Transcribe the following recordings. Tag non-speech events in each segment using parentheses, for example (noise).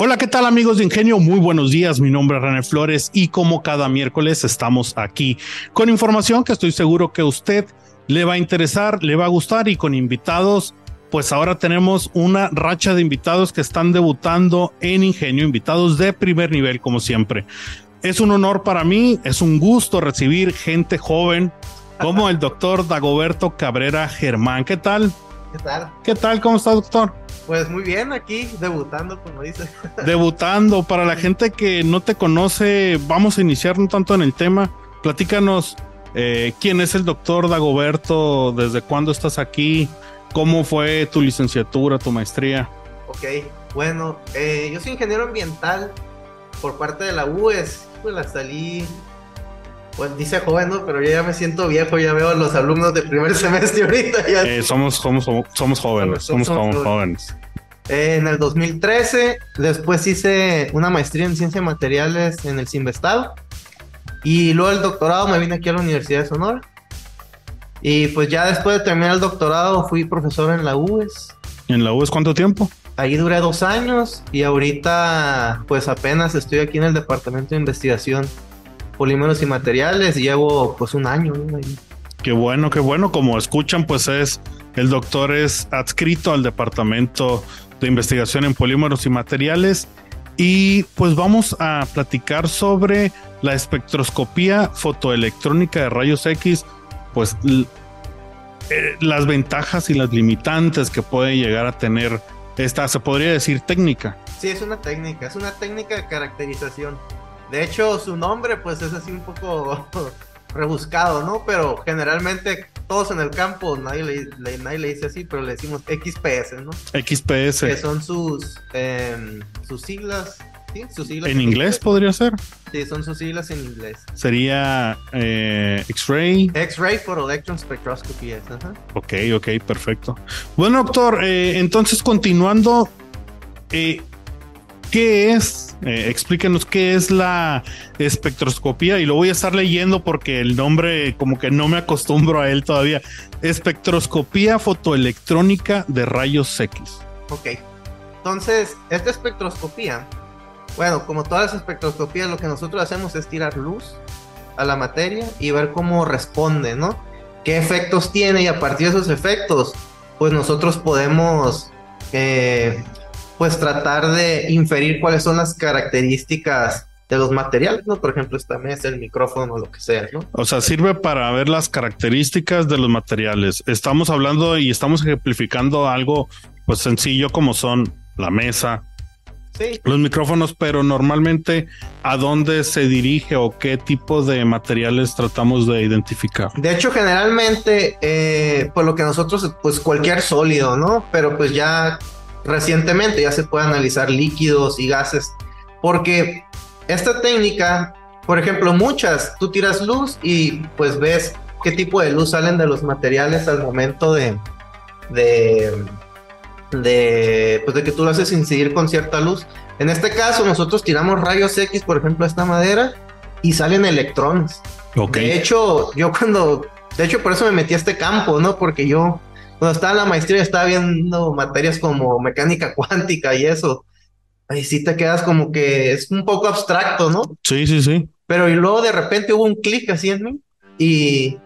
Hola, ¿qué tal amigos de Ingenio? Muy buenos días, mi nombre es René Flores y como cada miércoles estamos aquí con información que estoy seguro que a usted le va a interesar, le va a gustar y con invitados, pues ahora tenemos una racha de invitados que están debutando en Ingenio, invitados de primer nivel como siempre. Es un honor para mí, es un gusto recibir gente joven como el doctor Dagoberto Cabrera Germán. ¿Qué tal? ¿Qué tal? ¿Qué tal? ¿Cómo está, doctor? Pues muy bien, aquí debutando, como dice. (laughs) Debutando, para la gente que no te conoce, vamos a iniciar un tanto en el tema. Platícanos eh, quién es el doctor Dagoberto, desde cuándo estás aquí, cómo fue tu licenciatura, tu maestría. Ok, bueno, eh, yo soy ingeniero ambiental por parte de la UES, pues la salí pues dice joven, ¿no? Pero yo ya me siento viejo, ya veo a los alumnos de primer (laughs) semestre ahorita. Eh, somos, somos, somos, jóvenes, somos, jóvenes. en el 2013, después hice una maestría en ciencia de materiales en el Sinvestado. Y luego el doctorado me vine aquí a la Universidad de Sonora. Y pues ya después de terminar el doctorado fui profesor en la UES. ¿En la UES cuánto tiempo? Ahí duré dos años y ahorita pues apenas estoy aquí en el departamento de investigación polímeros y materiales y llevo pues un año. Qué bueno, qué bueno. Como escuchan, pues es el doctor es adscrito al departamento de investigación en polímeros y materiales y pues vamos a platicar sobre la espectroscopía fotoelectrónica de rayos X, pues eh, las ventajas y las limitantes que puede llegar a tener esta, se podría decir técnica. Sí, es una técnica, es una técnica de caracterización. De hecho, su nombre pues es así un poco (laughs) rebuscado, ¿no? Pero generalmente todos en el campo, nadie le, nadie le dice así, pero le decimos XPS, ¿no? XPS. Que son sus, em, sus siglas. ¿sí? Sus siglas ¿En inglés podría ser? Sí, son sus siglas en inglés. Sería eh, X-Ray. X-Ray for Electron Spectroscopy. Ajá. Ok, ok, perfecto. Bueno, doctor, eh, entonces continuando, eh, ¿qué es eh, explíquenos qué es la espectroscopía y lo voy a estar leyendo porque el nombre como que no me acostumbro a él todavía. Espectroscopía fotoelectrónica de rayos X. Ok. Entonces, esta espectroscopía, bueno, como todas las espectroscopías, lo que nosotros hacemos es tirar luz a la materia y ver cómo responde, ¿no? ¿Qué efectos tiene? Y a partir de esos efectos, pues nosotros podemos eh, pues tratar de inferir cuáles son las características de los materiales, ¿no? Por ejemplo, esta mesa, el micrófono, lo que sea, ¿no? O sea, sirve para ver las características de los materiales. Estamos hablando y estamos ejemplificando algo pues sencillo como son la mesa, sí. los micrófonos, pero normalmente a dónde se dirige o qué tipo de materiales tratamos de identificar. De hecho, generalmente, eh, por lo que nosotros, pues cualquier sólido, ¿no? Pero pues ya recientemente ya se puede analizar líquidos y gases, porque esta técnica, por ejemplo, muchas, tú tiras luz y pues ves qué tipo de luz salen de los materiales al momento de, de, de, pues de que tú lo haces incidir con cierta luz. En este caso, nosotros tiramos rayos X, por ejemplo, a esta madera y salen electrones. De hecho, yo cuando, de hecho, por eso me metí a este campo, ¿no? Porque yo cuando estaba en la maestría estaba viendo materias como mecánica (laughs) cuántica y eso. Ahí sí te quedas como que es un poco abstracto, ¿no? Sí, sí, sí. Pero y luego de repente hubo un clic así en mí y,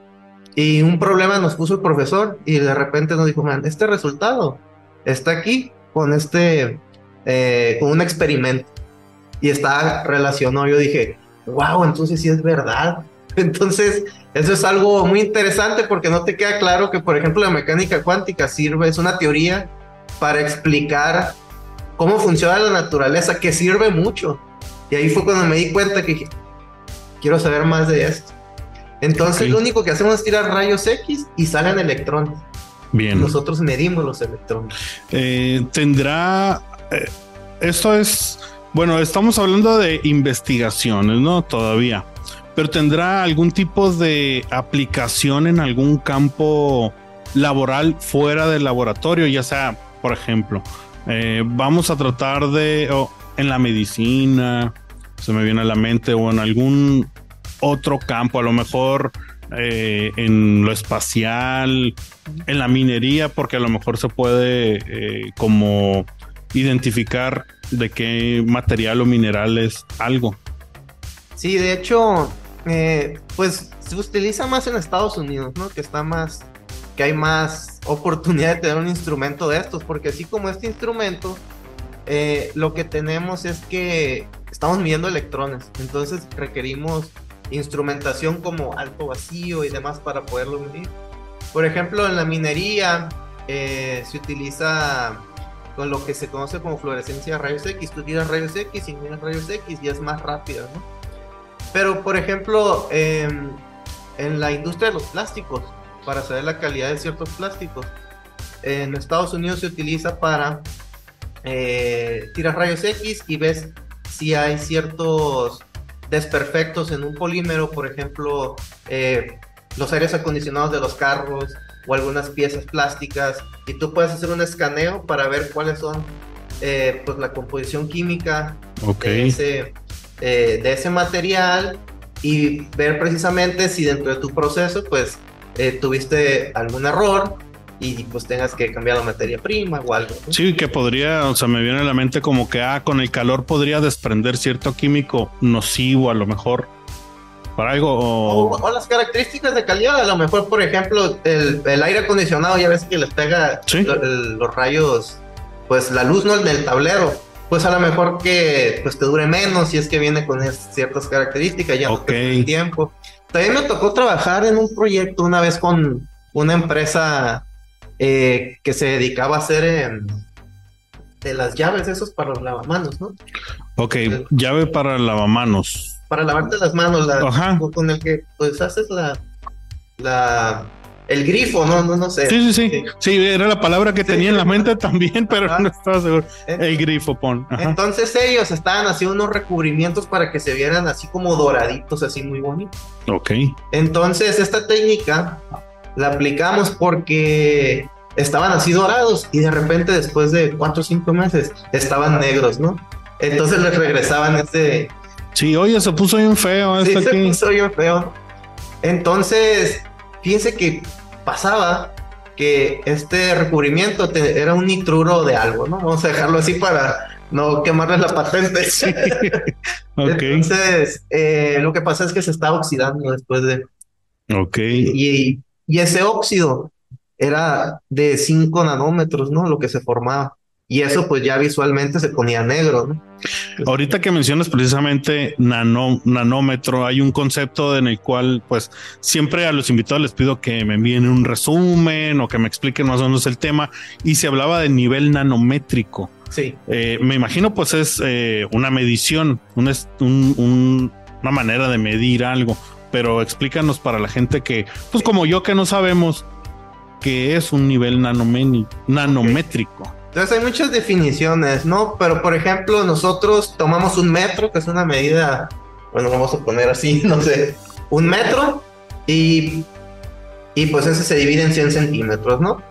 y un problema nos puso el profesor y de repente nos dijo, man, este resultado está aquí con este, eh, con un experimento y está relacionado. Yo dije, wow, entonces sí es verdad. (laughs) Entonces, eso es algo muy interesante porque no te queda claro que, por ejemplo, la mecánica cuántica sirve, es una teoría para explicar cómo funciona la naturaleza, que sirve mucho. Y ahí fue cuando me di cuenta que quiero saber más de esto. Entonces, lo único que hacemos es tirar rayos X y salen electrones. Bien. Nosotros medimos los electrones. Eh, tendrá. Eh, esto es. Bueno, estamos hablando de investigaciones, ¿no? Todavía pero tendrá algún tipo de aplicación en algún campo laboral fuera del laboratorio, ya sea, por ejemplo, eh, vamos a tratar de, en la medicina, se me viene a la mente, o en algún otro campo, a lo mejor eh, en lo espacial, en la minería, porque a lo mejor se puede eh, como identificar de qué material o mineral es algo. Sí, de hecho, eh, pues se utiliza más en Estados Unidos, ¿no? Que está más, que hay más oportunidad de tener un instrumento de estos, porque así como este instrumento, eh, lo que tenemos es que estamos midiendo electrones, entonces requerimos instrumentación como alto vacío y demás para poderlo medir. Por ejemplo, en la minería eh, se utiliza con lo que se conoce como fluorescencia de rayos X. Tú tiras rayos X y miras rayos X y es más rápido, ¿no? Pero, por ejemplo, em, en la industria de los plásticos, para saber la calidad de ciertos plásticos, en Estados Unidos se utiliza para eh, tirar rayos X y ves si hay ciertos desperfectos en un polímero, por ejemplo, eh, los aires acondicionados de los carros o algunas piezas plásticas, y tú puedes hacer un escaneo para ver cuáles son eh, pues la composición química de, ese, eh, de ese material y ver precisamente si dentro de tu proceso pues tuviste algún error y pues tengas que cambiar la materia prima o algo. Sí, que podría, o sea, me viene a la mente como que, ah, con el calor podría desprender cierto químico nocivo a lo mejor. Para algo. O... las características de calidad, a lo mejor, por ejemplo, el, aire acondicionado, ya ves que les pega los rayos, pues la luz no el del tablero. Pues a lo mejor que pues te dure menos si es que viene con ciertas características, ya no el tiempo. También me tocó trabajar en un proyecto una vez con una empresa eh, que se dedicaba a hacer em, de las llaves esos para los lavamanos, ¿no? Ok, llave para lavamanos. Para lavarte las manos, la, con el que pues haces la, la el grifo, no, no, no sé. Sí, sí, sí. Sí, era la palabra que tenía en la mente (laughs) también, pero no estaba seguro. El grifo, pon. Entonces ellos estaban haciendo unos recubrimientos para que se vieran así como doraditos, así muy bonitos. Ok. Entonces esta técnica la aplicamos porque estaban así dorados y de repente después de cuatro o cinco meses estaban negros, ¿no? Entonces les regresaban este... Sí, oye, se puso bien feo. Sí, se puso bien feo. Entonces, fíjense que pasaba que este recubrimiento era un nitruro de algo, ¿no? Vamos a dejarlo así para no quemarles la patente. (laughs) (laughs) Entonces, eh, lo que pasa es que se está oxidando después de... Ok. Y, y ese óxido era de 5 nanómetros, ¿no? Lo que se formaba. Y eso pues ya visualmente se ponía negro, ¿no? Ahorita que mencionas precisamente nanómetro, hay un concepto en el cual pues siempre a los invitados les pido que me envíen un resumen o que me expliquen más o menos el tema y se hablaba del nivel nanométrico. Sí. Eh, me imagino pues es eh, una medición, una manera de medir algo pero explícanos para la gente que, pues como yo que no sabemos qué es un nivel nanométrico. Entonces hay muchas definiciones, ¿no? Pero por ejemplo, nosotros tomamos un metro, que es una medida, bueno, vamos a poner así, (laughs) no sé, un metro, y, y pues ese se divide en 100 centímetros, ¿no?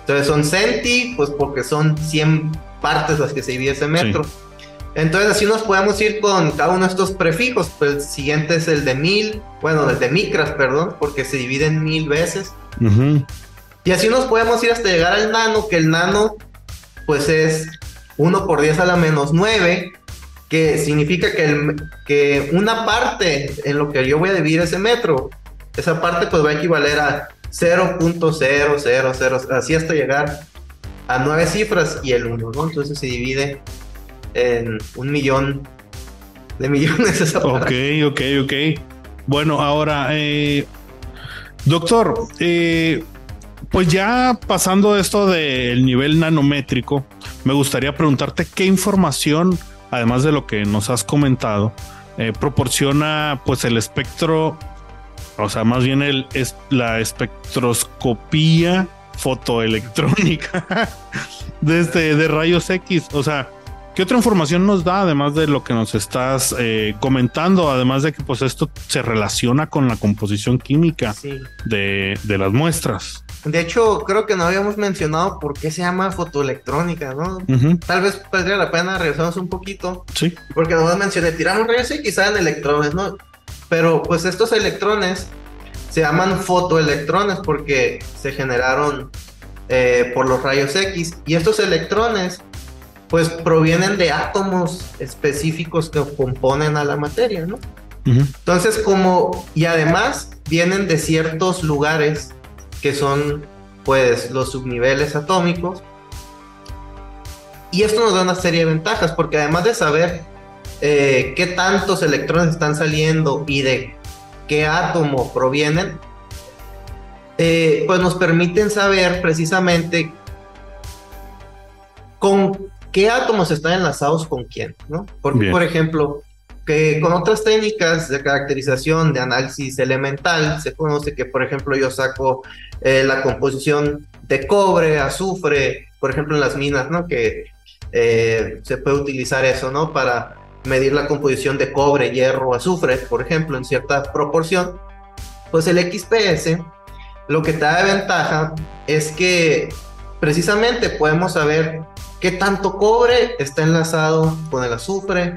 Entonces son centi, pues porque son 100 partes las que se divide ese metro. Entonces así nos podemos ir con cada uno de estos prefijos. Pues el siguiente es el de mil, bueno, el de micras, perdón, porque se divide en mil veces. Y así nos podemos ir hasta llegar al nano, que el nano pues es 1 por 10 a la menos 9, que significa que, el, que una parte en lo que yo voy a dividir ese metro, esa parte pues va a equivaler a 0.000, así hasta llegar a 9 cifras y el 1, ¿no? Entonces se divide en un millón de millones. (laughs) Esa ok, ok, ok. Bueno, ahora, eh, doctor, eh, pues ya pasando esto del nivel nanométrico, me gustaría preguntarte qué información, además de lo que nos has comentado, eh, proporciona pues el espectro, o sea, más bien el, es la espectroscopía fotoelectrónica (laughs) desde de rayos X. O sea, ¿Qué otra información nos da, además de lo que nos estás eh, comentando? Además de que pues esto se relaciona con la composición química de, las muestras. De hecho, creo que no habíamos mencionado por qué se llama fotoelectrónica, ¿no? Tal vez valdría la pena regresarnos un poquito. Sí. Porque no mencioné, tiramos rayos y salen electrones, ¿no? Pero pues estos electrones se llaman fotoelectrones porque se generaron eh, por los rayos X. Y estos electrones pues provienen de átomos específicos que componen a la materia, ¿no? Entonces, como, y además vienen de ciertos lugares que son, pues, los subniveles atómicos. Y esto nos da una serie de ventajas, porque además de saber eh, qué tantos electrones están saliendo y de qué átomo provienen, eh, pues nos permiten saber precisamente con qué átomos están enlazados con quién, ¿no? Porque, por ejemplo, que con otras técnicas de caracterización de análisis elemental se conoce que, por ejemplo, yo saco eh, la composición de cobre, azufre, por ejemplo, en las minas, ¿no? Que eh, se puede utilizar eso, ¿no? Para medir la composición de cobre, hierro, azufre, por ejemplo, en cierta proporción. Pues el XPS lo que te da de ventaja es que precisamente podemos saber qué tanto cobre está enlazado con el azufre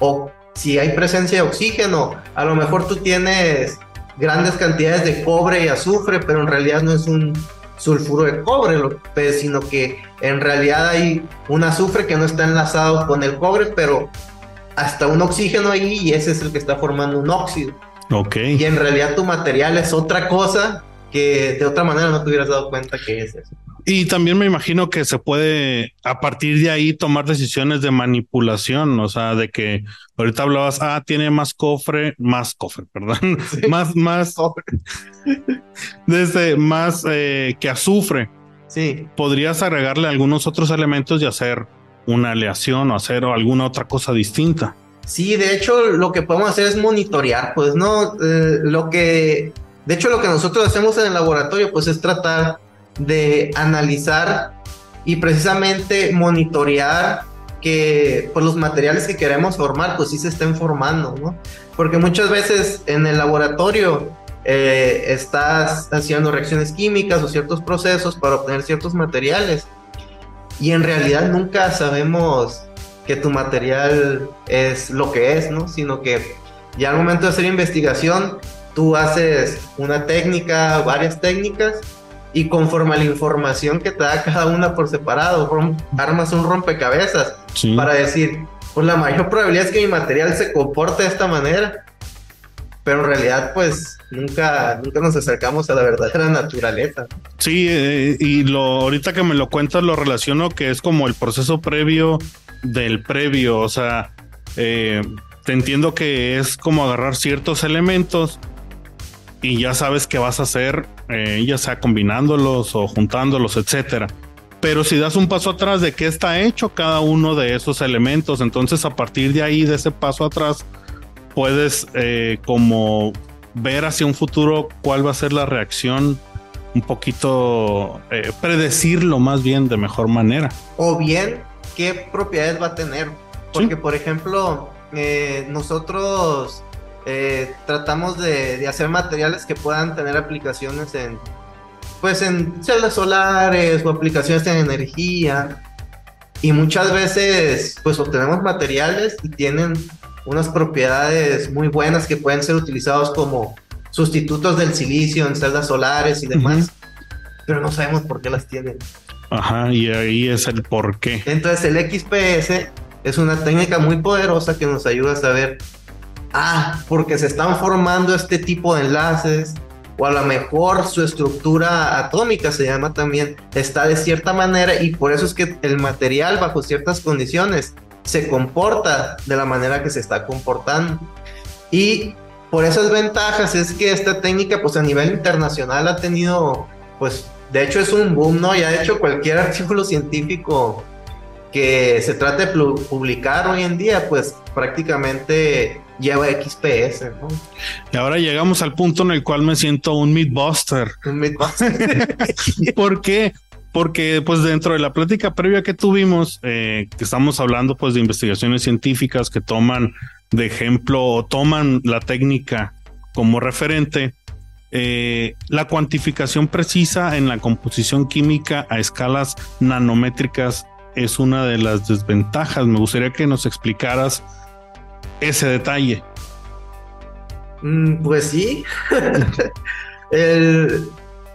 o si hay presencia de oxígeno. A lo mejor tú tienes grandes cantidades de cobre y azufre, pero en realidad no es un sulfuro de cobre, pues, sino que en realidad hay un azufre que no está enlazado con el cobre, pero hasta un oxígeno ahí y ese es el que está formando un óxido. Ok. Y en realidad tu material es otra cosa que de otra manera no te hubieras dado cuenta que es eso. Y también me imagino que se puede a partir de ahí tomar decisiones de manipulación, o sea, de que ahorita hablabas, ah, tiene más cofre, más cofre, perdón, (laughs) más, más, (laughs) desde más eh, que azufre. Sí. Podrías agregarle algunos otros elementos y hacer una aleación o hacer alguna otra cosa distinta. Sí, de hecho, lo que podemos hacer es monitorear, pues, ¿no? Eh, lo que de hecho, lo que nosotros hacemos en el laboratorio, pues es tratar de analizar y precisamente monitorear que pues, los materiales que queremos formar, pues sí se estén formando, ¿no? Porque muchas veces en el laboratorio eh, estás haciendo reacciones químicas o ciertos procesos para obtener ciertos materiales y en realidad nunca sabemos que tu material es lo que es, ¿no? Sino que ya al momento de hacer investigación tú haces una técnica, varias técnicas, y conforme a la información que te da cada una por separado, armas un rompecabezas para decir, pues la mayor probabilidad es que mi material se comporte de esta manera, pero en realidad pues nunca, nunca nos acercamos a la verdadera naturaleza. Sí, eh, y lo ahorita que me lo cuentas lo relaciono que es como el proceso previo del previo, o sea, eh, te entiendo que es como agarrar ciertos elementos y ya sabes qué vas a hacer, eh, ya sea combinándolos o juntándolos, etcétera. Pero si das un paso atrás de qué está hecho cada uno de esos elementos, entonces a partir de ahí, de ese paso atrás, puedes eh, como ver hacia un futuro cuál va a ser la reacción, un poquito eh, predecirlo más bien de mejor manera. O bien qué propiedades va a tener. Porque, por ejemplo, nosotros eh, tratamos de, hacer materiales que puedan tener aplicaciones en, pues en celdas solares o aplicaciones en energía. Y muchas veces, pues obtenemos materiales y tienen unas propiedades muy buenas que pueden ser utilizados como sustitutos del silicio en celdas solares y demás, pero no sabemos por qué las tienen. Ajá, y ahí es el por qué. Entonces el XPS es una técnica muy poderosa que nos ayuda a saber ah, porque se están formando este tipo de enlaces, o a lo mejor su estructura atómica se llama también, está de cierta manera y por eso es que el material bajo ciertas condiciones se comporta de la manera que se está comportando. Y por esas ventajas es que esta técnica pues a nivel internacional ha tenido pues de hecho es un boom, ¿no? Y ha hecho cualquier (laughs) artículo científico que se trate de publicar hoy en día pues prácticamente lleva XPS, ¿no? Y ahora llegamos al punto en el cual me siento un Mythbuster. Un Mythbuster. (laughs) ¿Por qué? Porque pues dentro de la plática previa que tuvimos, eh, que estamos hablando pues de investigaciones científicas que toman de ejemplo o toman la técnica como referente, eh, la cuantificación precisa en la composición química a escalas nanométricas es una de las desventajas. Me gustaría que nos explicaras ese detalle. Mm, pues sí. (laughs)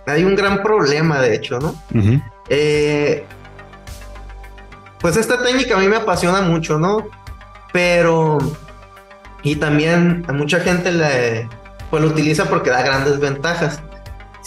hay un gran problema, de hecho, ¿no? Eh, pues esta técnica a mí me apasiona mucho, ¿no? Pero, y también a mucha gente le, pues lo utiliza porque da grandes ventajas.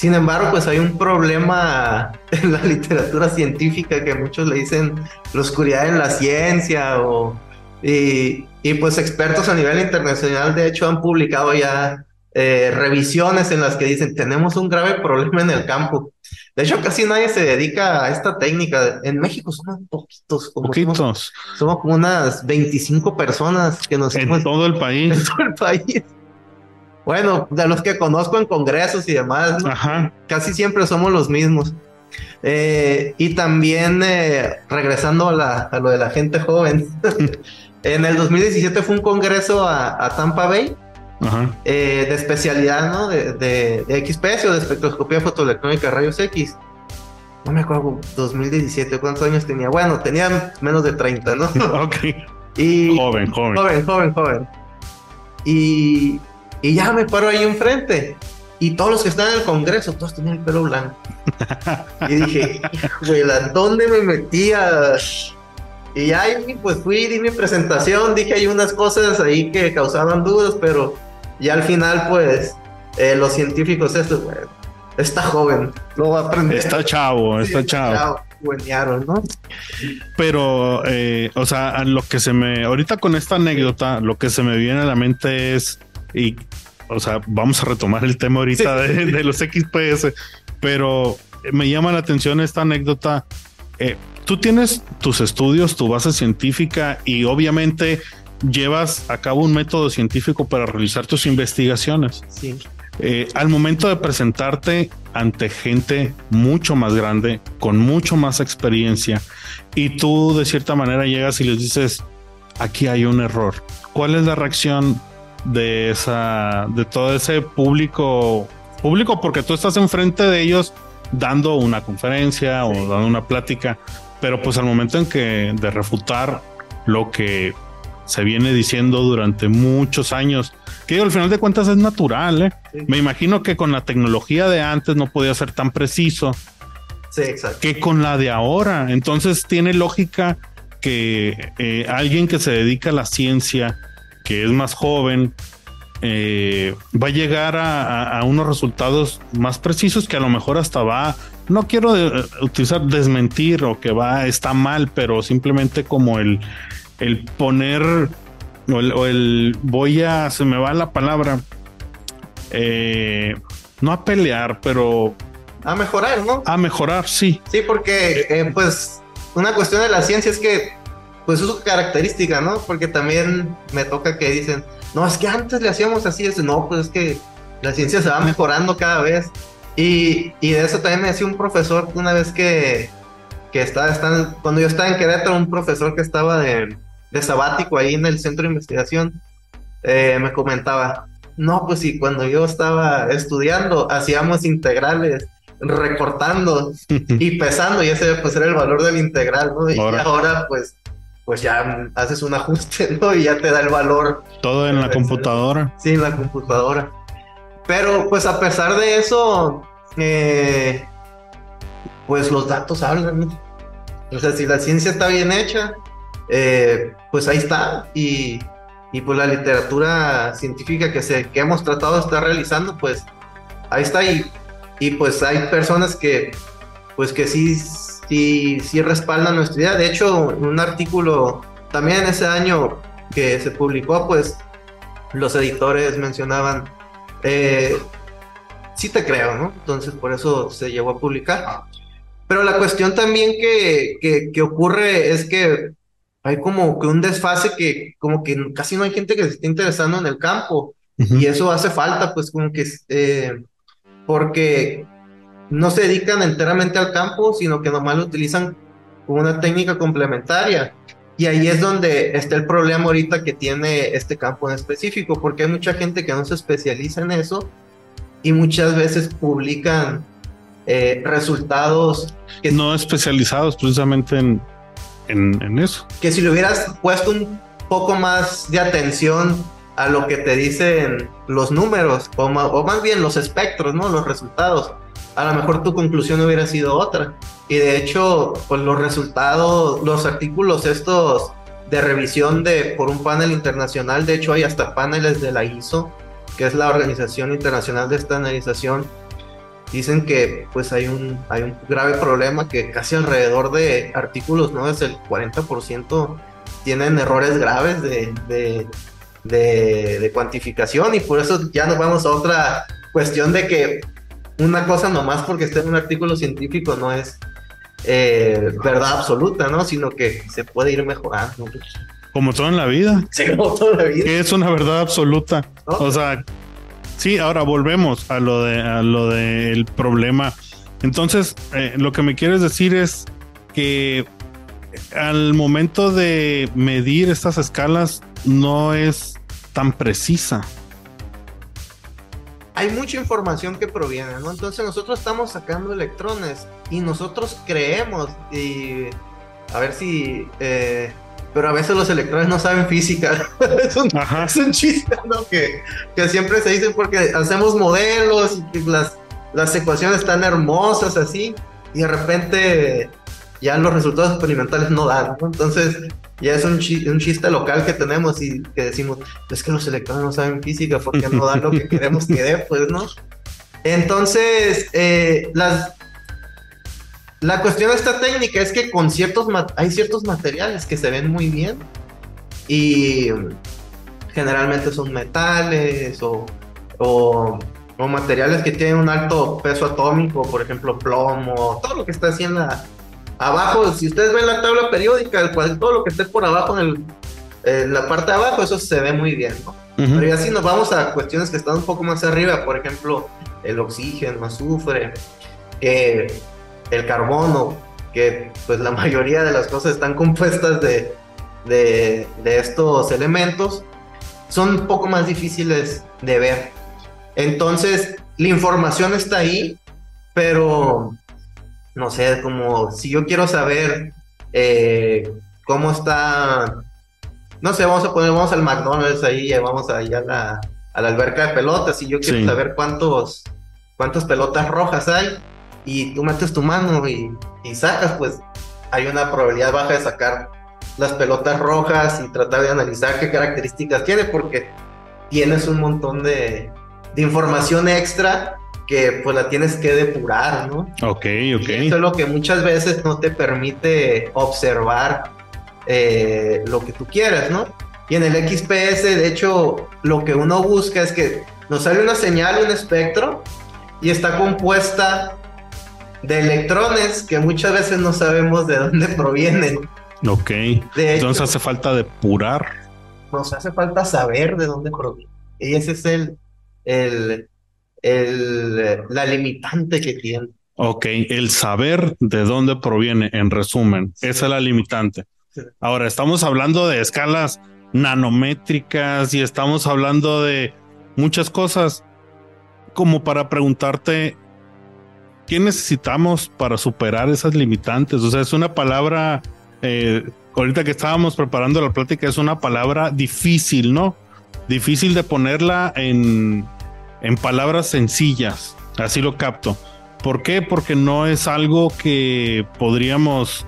Sin embargo, pues hay un problema (laughs) en la literatura científica que muchos le dicen la oscuridad en la ciencia o y, y pues expertos a nivel internacional de hecho han publicado ya eh, revisiones en las que dicen tenemos un grave problema en el campo. De hecho, casi nadie se dedica a esta técnica. En México somos poquitos. Como Poquitos. Somos, como unas 25 personas que nos... En (laughs) todo el país. En todo el país. Bueno, de los que conozco en congresos y demás, Ajá. casi siempre somos los mismos. Eh, y también eh, regresando a, la, a, lo de la gente joven, (laughs) en el 2017 fue un congreso a, a Tampa Bay Ajá. eh, de especialidad, ¿no? De, de, de XPS o de espectroscopía fotoelectrónica rayos X. No me acuerdo, 2017, ¿cuántos años tenía? Bueno, tenía menos de 30, ¿no? (laughs) Ok. Y, Joven, joven. Joven, joven, joven. Y, y ya me paro ahí enfrente. Y todos los que están en el congreso, todos tenían el pelo blanco. y dije, híjole, ¿dónde me metía? Y ahí, pues fui, di mi presentación, dije hay unas cosas ahí que causaban dudas, pero ya al final, pues, eh, los científicos, esto, bueno, está joven, lo va a aprender. Está chavo, Sí, está chavo. buenearon, ¿no? Pero, eh, o sea, lo que se me, ahorita con esta anécdota, lo que se me viene a la mente es, y, o sea, vamos a retomar el tema ahorita Sí. de, de los XPS, pero me llama la atención esta anécdota. Eh, tú tienes tus estudios, tu base científica y obviamente llevas a cabo un método científico para realizar tus investigaciones. Sí. Eh, al momento de presentarte ante gente mucho más grande, con mucho más experiencia, y tú de cierta manera llegas y les dices, aquí hay un error. ¿Cuál es la reacción de esa, de todo ese público? Público, porque tú estás enfrente de ellos dando una conferencia o dando una plática, pero pues al momento en que de refutar lo que se viene diciendo durante muchos años, que digo, al final de cuentas es natural, ¿eh? Sí. Me imagino que con la tecnología de antes no podía ser tan preciso Sí, exacto. que con la de ahora. Entonces tiene lógica que eh, alguien que se dedica a la ciencia, que es más joven, eh, va a llegar a, a- a unos resultados más precisos que a lo mejor hasta va, no quiero eh, utilizar desmentir o que va, está mal, pero simplemente como el, el poner o el, o el voy a, se me va la palabra, eh, no a pelear, pero A mejorar, ¿no? a mejorar, sí. Sí, porque eh, pues una cuestión de la ciencia es que pues es su característica, ¿no? Porque también me toca que dicen, no, es que antes le hacíamos así, eso, no, pues es que la ciencia se va mejorando cada vez. Y, y de eso también me decía un profesor una vez que, que estaba, estaba- cuando yo estaba en Querétaro, un profesor que estaba de, de sabático ahí en el centro de investigación, eh, me comentaba, no, pues sí, cuando yo estaba estudiando, hacíamos integrales recortando (laughs) y pesando, y ese pues era el valor del integral, ¿no? Y Ahora. ahora, pues, pues ya haces un ajuste, ¿no? Y ya te da el valor, Todo en la computadora. sí, en la computadora. Pero pues a pesar de eso, eh, pues los datos hablan, ¿no? O sea, si la ciencia está bien hecha, eh, pues ahí está. Y, y pues la literatura científica que, se, que hemos tratado de estar realizando, pues ahí está. Y, y pues hay personas que, pues que sí, sí, sí respaldan nuestra idea. De hecho, un artículo también ese año que se publicó, pues los editores mencionaban, eh, sí te creo, ¿no? Entonces por eso se llegó a publicar. Pero la cuestión también que, que, que ocurre es que hay como que un desfase que como que casi no hay gente que se esté interesando en el campo. Y eso hace falta, pues como que, eh, porque no se dedican enteramente al campo, sino que nomás lo utilizan como una técnica complementaria. Y ahí es donde está el problema ahorita que tiene este campo en específico, porque hay mucha gente que no se especializa en eso y muchas veces publican eh, resultados que, No especializados precisamente en, en, en eso. que si le hubieras puesto un poco más de atención a lo que te dicen los números, o, ma- o más bien los espectros, ¿no? Los resultados, a lo mejor tu conclusión hubiera sido otra. Y de hecho, pues los resultados, los artículos estos de revisión de por un panel internacional, de hecho hay hasta paneles de la ISO, que es la Organización Internacional de Estandarización, dicen que pues hay un, hay un grave problema que casi alrededor de artículos, ¿no? Es el 40% tienen errores graves de, de, de, cuantificación y por eso ya nos vamos a otra cuestión de que una cosa nomás porque esté en un artículo científico no es eh, verdad absoluta, ¿no? Sino que se puede ir mejorando. Como todo en la vida. (laughs) Sí, como todo en la vida. es una verdad absoluta. O sea, sí, ahora volvemos a lo de a lo del problema. Entonces, eh, lo que me quieres decir es que al momento de medir estas escalas no es tan precisa hay mucha información que proviene, ¿no? Entonces nosotros estamos sacando electrones y nosotros creemos y a ver si... Eh, pero a veces los electrones no saben física. (laughs) es, un, chiste, ¿no? Que, que, siempre se dicen porque hacemos modelos y las, las ecuaciones están hermosas así y de repente ya los resultados experimentales no dan. ¿no? Entonces ya es un, chiste local que tenemos y que decimos, es que los electrones no saben física porque no dan lo que queremos que dé, pues, ¿no? Entonces, eh, las, la cuestión de esta técnica es que con ciertos hay ciertos materiales que se ven muy bien y generalmente son metales o, o, o materiales que tienen un alto peso atómico, por ejemplo plomo, todo lo que está así en la, abajo, si ustedes ven la tabla periódica, todo lo que esté por abajo en, la parte de abajo, eso se ve muy bien, ¿no? Pero ya si nos vamos a cuestiones que están un poco más arriba, por ejemplo, el oxígeno, el azufre, el carbono, que pues la (laughs) mayoría de las cosas están compuestas de, de, de estos elementos, son un poco más difíciles de ver. Entonces, la información está ahí, pero no sé, como si yo quiero saber eh, cómo está, no sé, vamos a poner, vamos al McDonald's ahí, vamos allá a la, a la alberca de pelotas y yo quiero saber cuántos, cuántas pelotas rojas hay y tú metes tu mano y, y sacas, pues hay una probabilidad baja de sacar las pelotas rojas y tratar de analizar qué características tiene porque tienes un montón de, de información extra que pues la tienes que depurar, ¿no? Ok, ok. eso es lo que muchas veces no te permite observar eh, lo que tú quieras, ¿no? Y en el XPS, de hecho, lo que uno busca es que nos sale una señal, un espectro, y está compuesta de electrones que muchas veces no sabemos de dónde (laughs) provienen. Ok. Entonces hace falta depurar. Nos hace falta saber de dónde provienen. Y ese es el, el, el, la limitante que tiene. Ok, el saber de dónde proviene, en resumen, esa es la limitante. Ahora, estamos hablando de escalas nanométricas y estamos hablando de muchas cosas como para preguntarte qué necesitamos para superar esas limitantes. O sea, es una palabra, eh, ahorita que estábamos preparando la plática, es una palabra difícil, ¿no? Difícil de ponerla en, en palabras sencillas, así lo capto. ¿Por qué? Porque no es algo que podríamos,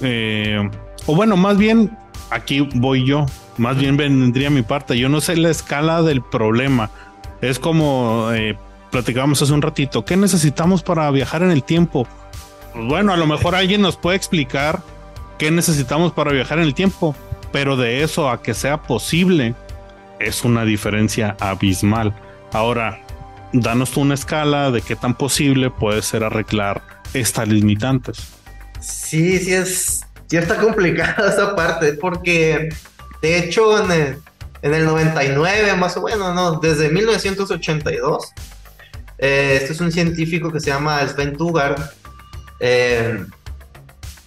eh, o bueno, más bien aquí voy yo, más bien vendría mi parte. Yo no sé la escala del problema. Es como eh, platicábamos hace un ratito, ¿qué necesitamos para viajar en el tiempo? Pues bueno, a lo mejor alguien nos puede explicar qué necesitamos para viajar en el tiempo, pero de eso a que sea posible es una diferencia abismal. Ahora, danos tú una escala de qué tan posible puede ser arreglar estas limitantes. Sí, sí es, está complicada (laughs) esa parte, porque de hecho en el, en el 99 más o menos, no, desde 1982, eh, este es un científico que se llama Sven Tugard, eh,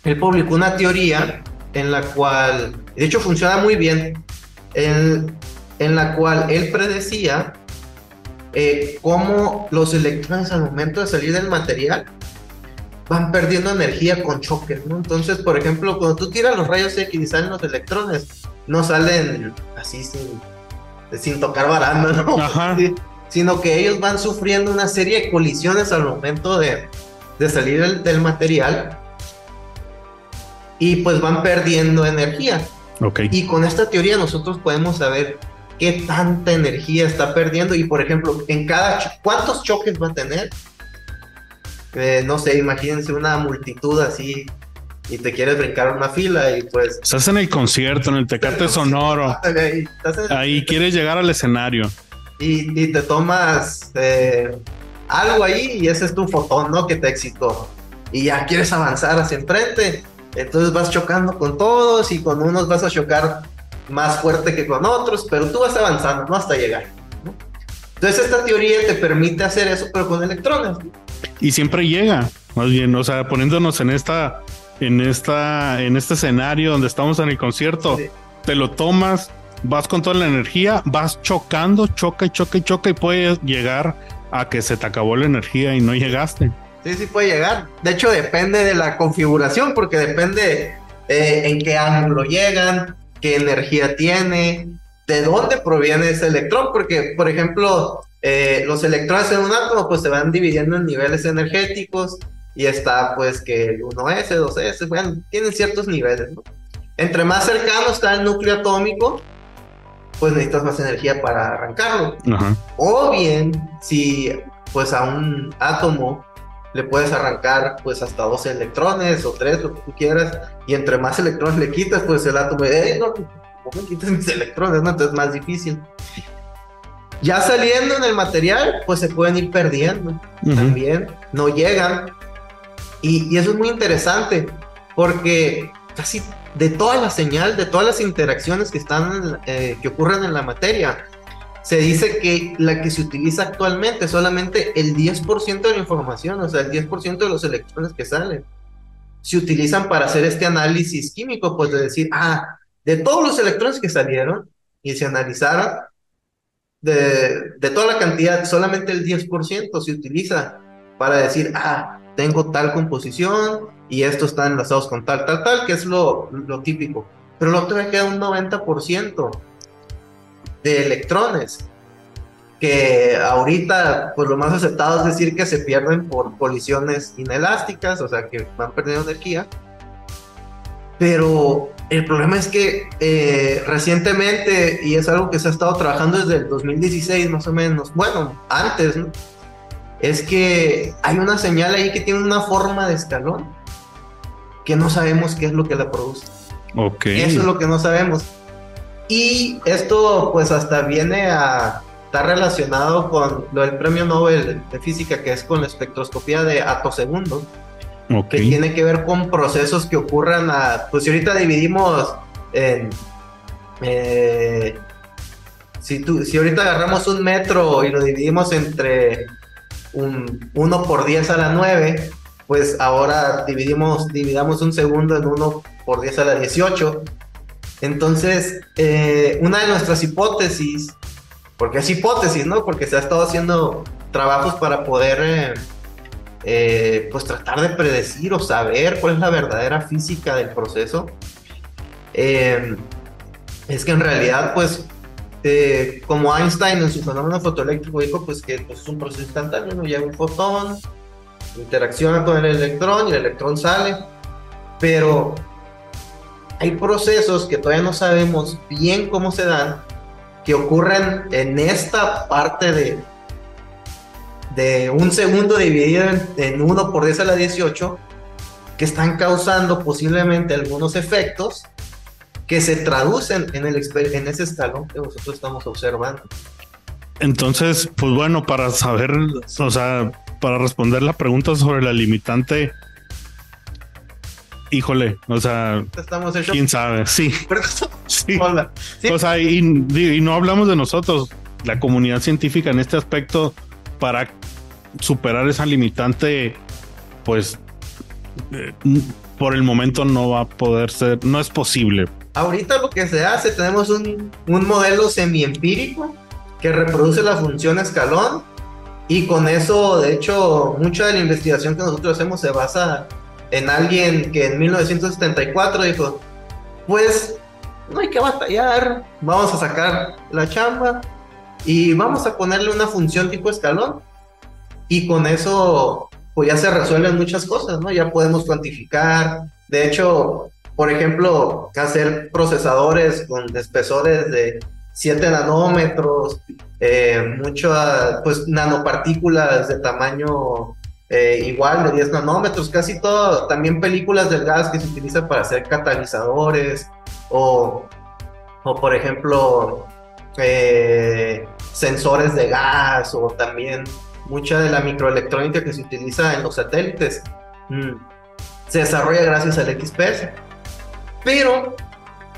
él publicó una teoría en la cual, de hecho funciona muy bien, en, en la cual él predecía eh, cómo los electrones al momento de salir del material van perdiendo energía con choque, ¿no? Entonces, por ejemplo, cuando tú tiras los rayos X y salen los electrones, no salen así sin, sin tocar baranda, ¿no? (laughs) sino que ellos van sufriendo una serie de colisiones al momento de, de salir del, del material y pues van perdiendo energía. Ok. Y con esta teoría nosotros podemos saber qué tanta energía está perdiendo y por ejemplo, en cada cho- cuántos choques va a tener. Eh, no sé, imagínense una multitud así y te quieres brincar una fila y pues Estás en el concierto, en el Tecate (laughs) Sonoro. ahí, en- Ahí quieres llegar al escenario. y, y te tomas eh, algo ahí y ese es tu fotón, ¿no? Que te excitó. Y ya quieres avanzar hacia enfrente. Entonces vas chocando con todos y con unos vas a chocar más fuerte que con otros, pero tú vas avanzando, ¿no? Hasta llegar. ¿no? Entonces esta teoría te permite hacer eso, pero con electrones. ¿no? Y siempre llega, más bien, o sea, poniéndonos en esta, en esta, en este escenario donde estamos en el concierto, Sí. te lo tomas, vas con toda la energía, vas chocando, choca y choca y choca y puede llegar a que se te acabó la energía y no llegaste. Sí, sí puede llegar. De hecho, depende de la configuración, porque depende eh, en qué ángulo llegan, qué energía tiene, de dónde proviene ese electrón, porque, por ejemplo, eh, los electrones en un átomo pues se van dividiendo en niveles energéticos y está pues que el 1S, 2S, bueno, tienen ciertos niveles, ¿no? Entre más cercano está el núcleo atómico, pues necesitas más energía para arrancarlo. Ajá. O bien, si pues a un átomo le puedes arrancar pues hasta 12 electrones o 3, lo que tú quieras, y entre más electrones le quitas, pues el átomo, eh, no, no me quites mis electrones, ¿no? Entonces es más difícil. Ya saliendo en el material, pues se pueden ir perdiendo Ujú. también, no llegan. Y, y eso es muy interesante, porque casi de toda la señal, de todas las interacciones que, están, eh, que ocurren en la materia, se dice que la que se utiliza actualmente, solamente el 10% de la información, o sea, el 10% de los electrones que salen, se utilizan para hacer este análisis químico, pues de decir, ah, de todos los electrones que salieron y se analizaron, de, toda la cantidad, solamente el 10% se utiliza para decir, ah, tengo tal composición y estos están enlazados con tal, tal, tal, que es lo, lo típico. Pero luego todavía queda un 90% de electrones que ahorita pues lo más aceptado es decir que se pierden por colisiones inelásticas, o sea que van perdiendo energía. Pero el problema es que eh, recientemente, y es algo que se ha estado trabajando desde el 2016 más o menos, bueno, antes, ¿no? es que hay una señal ahí que tiene una forma de escalón que no sabemos qué es lo que la produce. Ok. Eso es lo que no sabemos. Y esto pues hasta viene a estar relacionado con lo del premio Nobel de física que es con la espectroscopía de atosegundos, Ok. que tiene que ver con procesos que ocurran a, pues si ahorita dividimos en, eh, si, tú, si ahorita agarramos un metro y lo dividimos entre un 1 por 10 a la 9, pues ahora dividimos, dividamos un segundo en 1 por 10 a la 18. Entonces, eh, una de nuestras hipótesis, porque es hipótesis, ¿no? Porque se ha estado haciendo trabajos para poder, eh, eh, pues tratar de predecir o saber cuál es la verdadera física del proceso. Eh, es que en realidad, pues, eh, como Einstein en su fenómeno fotoeléctrico dijo, pues que pues, es un proceso instantáneo, ¿no? llega un fotón, interacciona con el electrón y el electrón sale, pero hay procesos que todavía no sabemos bien cómo se dan, que ocurren en esta parte de, de un segundo dividido en, en 1 por 10 a la 18, que están causando posiblemente algunos efectos que se traducen en, el, en ese escalón que nosotros estamos observando. Entonces, pues bueno, para saber, o sea, para responder la pregunta sobre la limitante, híjole, o sea, Estamos hechos... quién sabe, (laughs) sí, sí. Hola. Sí. O sea, y, y no hablamos de nosotros, la comunidad científica en este aspecto, para superar esa limitante, pues eh, por el momento no va a poder ser, no es posible. Ahorita lo que se hace, tenemos un, un modelo semi-empírico que reproduce la función escalón y con eso, de hecho, mucha de la investigación que nosotros hacemos se basa en alguien que en 1974 dijo, pues no hay que batallar, vamos a sacar la chamba y vamos a ponerle una función tipo escalón y con eso pues ya se resuelven muchas cosas, ¿no? Ya podemos cuantificar, de hecho, por ejemplo, hacer procesadores con espesores de 7 nanómetros, eh, muchas pues nanopartículas de tamaño eh, igual de 10 nanómetros, casi todo, también películas del gas que se utilizan para hacer catalizadores o, o por ejemplo eh, sensores de gas o también mucha de la microelectrónica que se utiliza en los satélites mm, se desarrolla gracias al XPS. Pero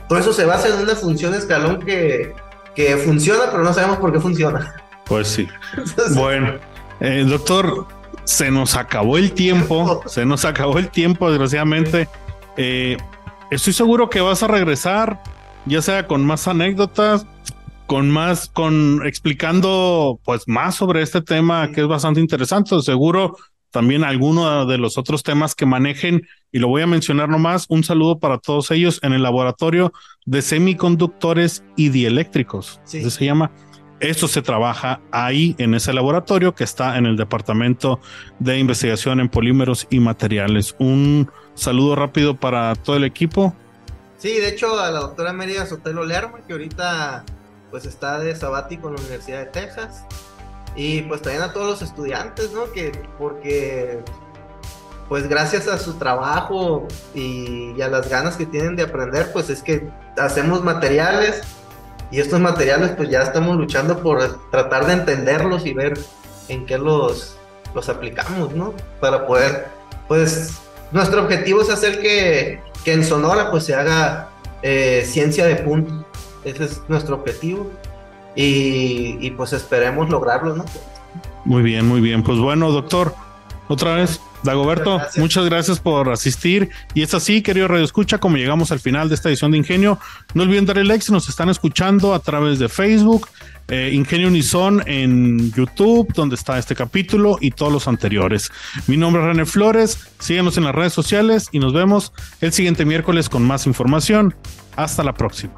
todo eso se basa en una función escalón que, que funciona, pero no sabemos por qué funciona. Pues sí. (laughs) bueno, eh, doctor, se nos acabó el tiempo, se nos acabó el tiempo, desgraciadamente. Eh, estoy seguro que vas a regresar, ya sea con más anécdotas, con más, con explicando pues más sobre este tema que es bastante interesante. Seguro también alguno de los otros temas que manejen, y lo voy a mencionar nomás, un saludo para todos ellos en el laboratorio de semiconductores y dieléctricos. Sí. se llama. Esto se trabaja ahí en ese laboratorio que está en el Departamento de Investigación en Polímeros y Materiales. Un saludo rápido para todo el equipo. Sí, de hecho a la doctora Mérida Sotelo Lerma, que ahorita pues está de sabático en la Universidad de Texas. Y pues también a todos los estudiantes, ¿no? Que porque pues gracias a su trabajo y, y a las ganas que tienen de aprender, pues es que hacemos materiales y estos materiales pues ya estamos luchando por tratar de entenderlos y ver en qué los, los aplicamos, ¿no? Para poder, pues nuestro objetivo es hacer que, que en Sonora pues se haga eh, ciencia de punto. Ese es nuestro objetivo y, y pues esperemos lograrlo, ¿no? Muy bien, muy bien. Pues bueno, doctor, otra vez, Dagoberto, muchas gracias. por asistir. Y es así, querido Radio Escucha, como llegamos al final de esta edición de Ingenio. No olviden darle like si nos están escuchando a través de Facebook, eh, Ingenio Unison en YouTube, donde está este capítulo y todos los anteriores. Mi nombre es René Flores. Síguenos en las redes sociales y nos vemos el siguiente miércoles con más información. Hasta la próxima.